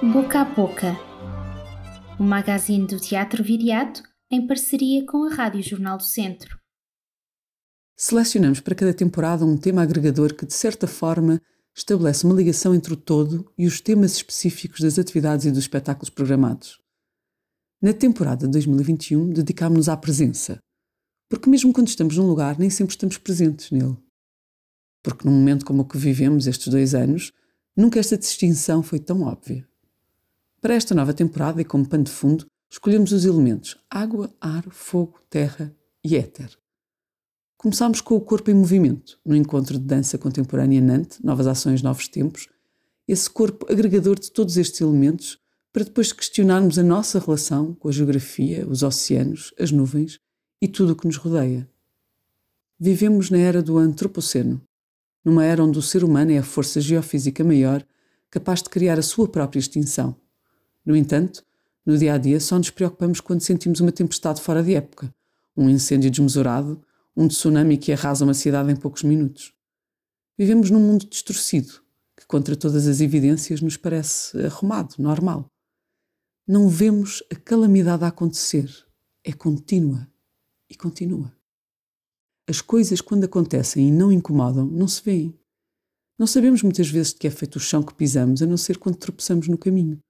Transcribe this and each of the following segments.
Boca a Boca, o magazine do Teatro Viriato em parceria com a Rádio Jornal do Centro. Selecionamos para cada temporada um tema agregador que, de certa forma, estabelece uma ligação entre o todo e os temas específicos das atividades e dos espetáculos programados. Na temporada de 2021, dedicámos-nos à presença, porque mesmo quando estamos num lugar, nem sempre estamos presentes nele. Porque num momento como o que vivemos estes dois anos, nunca esta distinção foi tão óbvia. Para esta nova temporada e como pano de fundo, escolhemos os elementos água, ar, fogo, terra e éter. Começámos com o corpo em movimento, no encontro de dança contemporânea Nantes, Novas Ações, Novos Tempos, esse corpo agregador de todos estes elementos, para depois questionarmos a nossa relação com a geografia, os oceanos, as nuvens e tudo o que nos rodeia. Vivemos na era do Antropoceno, numa era onde o ser humano é a força geofísica maior capaz de criar a sua própria extinção no entanto, no dia a dia só nos preocupamos quando sentimos uma tempestade fora de época, um incêndio desmesurado, um tsunami que arrasa uma cidade em poucos minutos. Vivemos num mundo distorcido, que contra todas as evidências nos parece arrumado, normal. Não vemos a calamidade a acontecer, é contínua e continua. As coisas, quando acontecem e não incomodam, não se veem. Não sabemos muitas vezes de que é feito o chão que pisamos, a não ser quando tropeçamos no caminho.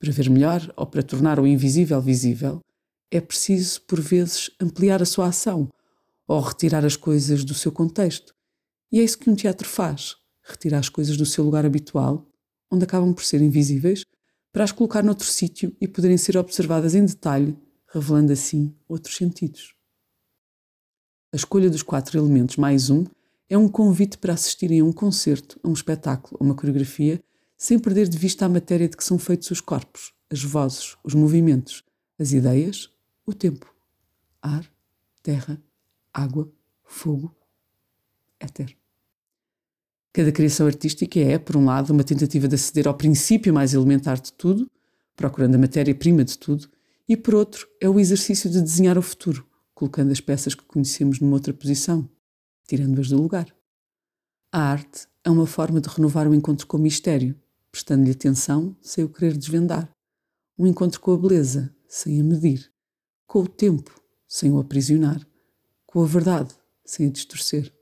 Para ver melhor ou para tornar o invisível visível, é preciso, por vezes, ampliar a sua ação ou retirar as coisas do seu contexto. E é isso que um teatro faz: retirar as coisas do seu lugar habitual, onde acabam por ser invisíveis, para as colocar noutro sítio e poderem ser observadas em detalhe, revelando assim outros sentidos. A escolha dos quatro elementos mais um é um convite para assistirem a um concerto, a um espetáculo, a uma coreografia sem perder de vista a matéria de que são feitos os corpos, as vozes, os movimentos, as ideias, o tempo. Ar, terra, água, fogo, éter. Cada criação artística é, por um lado, uma tentativa de aceder ao princípio mais elementar de tudo, procurando a matéria-prima de tudo, e por outro, é o exercício de desenhar o futuro, colocando as peças que conhecemos numa outra posição, tirando-as do lugar. A arte é uma forma de renovar o encontro com o mistério, prestando-lhe atenção sem o querer desvendar. Um encontro com a beleza, sem a medir. Com o tempo, sem o aprisionar. Com a verdade, sem a distorcer.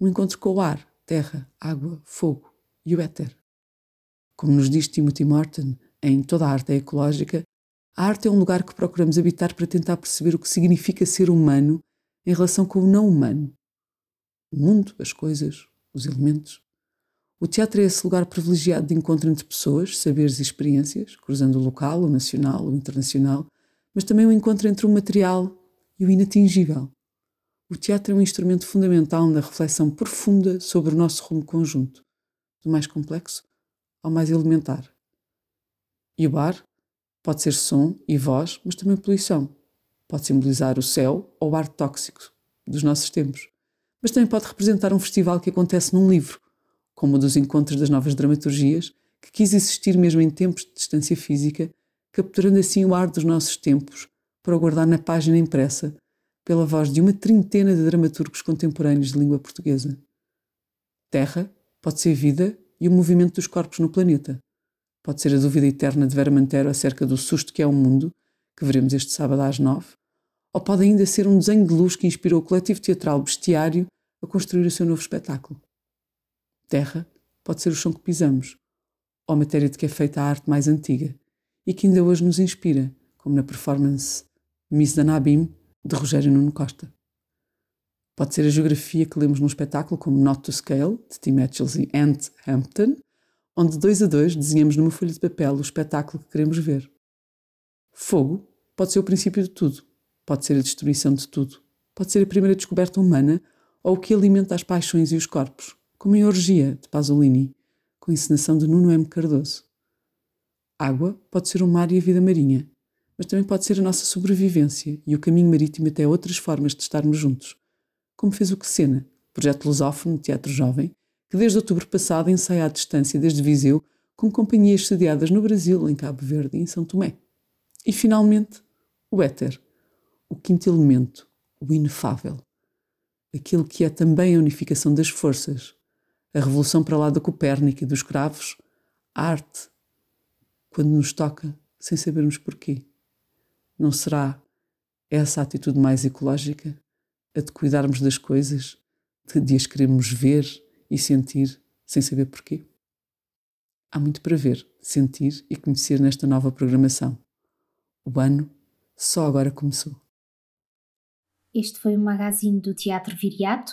Um encontro com o ar, terra, água, fogo e o éter. Como nos diz Timothy Morton, em Toda a Arte é Ecológica, a arte é um lugar que procuramos habitar para tentar perceber o que significa ser humano em relação com o não humano. O mundo, as coisas, os elementos. O teatro é esse lugar privilegiado de encontro entre pessoas, saberes e experiências, cruzando o local, o nacional, o internacional, mas também o encontro entre o material e o inatingível. O teatro é um instrumento fundamental na reflexão profunda sobre o nosso rumo conjunto, do mais complexo ao mais elementar. E o bar pode ser som e voz, mas também poluição. Pode simbolizar o céu ou o ar tóxico dos nossos tempos. Mas também pode representar um festival que acontece num livro como o dos encontros das novas dramaturgias, que quis existir mesmo em tempos de distância física, capturando assim o ar dos nossos tempos para o guardar na página impressa pela voz de uma trintena de dramaturgos contemporâneos de língua portuguesa. Terra pode ser vida e o movimento dos corpos no planeta. Pode ser a dúvida eterna de Vera Mantero acerca do susto que é o mundo, que veremos este sábado às nove, ou pode ainda ser um desenho de luz que inspirou o coletivo teatral Bestiário a construir o seu novo espetáculo. Terra pode ser o chão que pisamos, ou a matéria de que é feita a arte mais antiga e que ainda hoje nos inspira, como na performance Miss Danabim de Rogério Nuno Costa. Pode ser a geografia que lemos num espetáculo como Not to Scale, de Tim Etchells e Ant Hampton, onde dois a dois desenhamos numa folha de papel o espetáculo que queremos ver. Fogo pode ser o princípio de tudo, pode ser a destruição de tudo, pode ser a primeira descoberta humana ou o que alimenta as paixões e os corpos como em Orgia, de Pasolini, com encenação de Nuno M. Cardoso. Água pode ser o mar e a vida marinha, mas também pode ser a nossa sobrevivência e o caminho marítimo até outras formas de estarmos juntos, como fez o Quecena, projeto lusófono de teatro jovem, que desde outubro passado ensaia à distância desde Viseu, com companhias sediadas no Brasil, em Cabo Verde e em São Tomé. E, finalmente, o éter, o quinto elemento, o inefável. Aquilo que é também a unificação das forças, a revolução para lá da Copérnica e dos cravos, a arte, quando nos toca sem sabermos porquê. Não será essa a atitude mais ecológica? A de cuidarmos das coisas, de as queremos ver e sentir sem saber porquê? Há muito para ver, sentir e conhecer nesta nova programação. O ano só agora começou. Este foi o magazine do Teatro Viriato,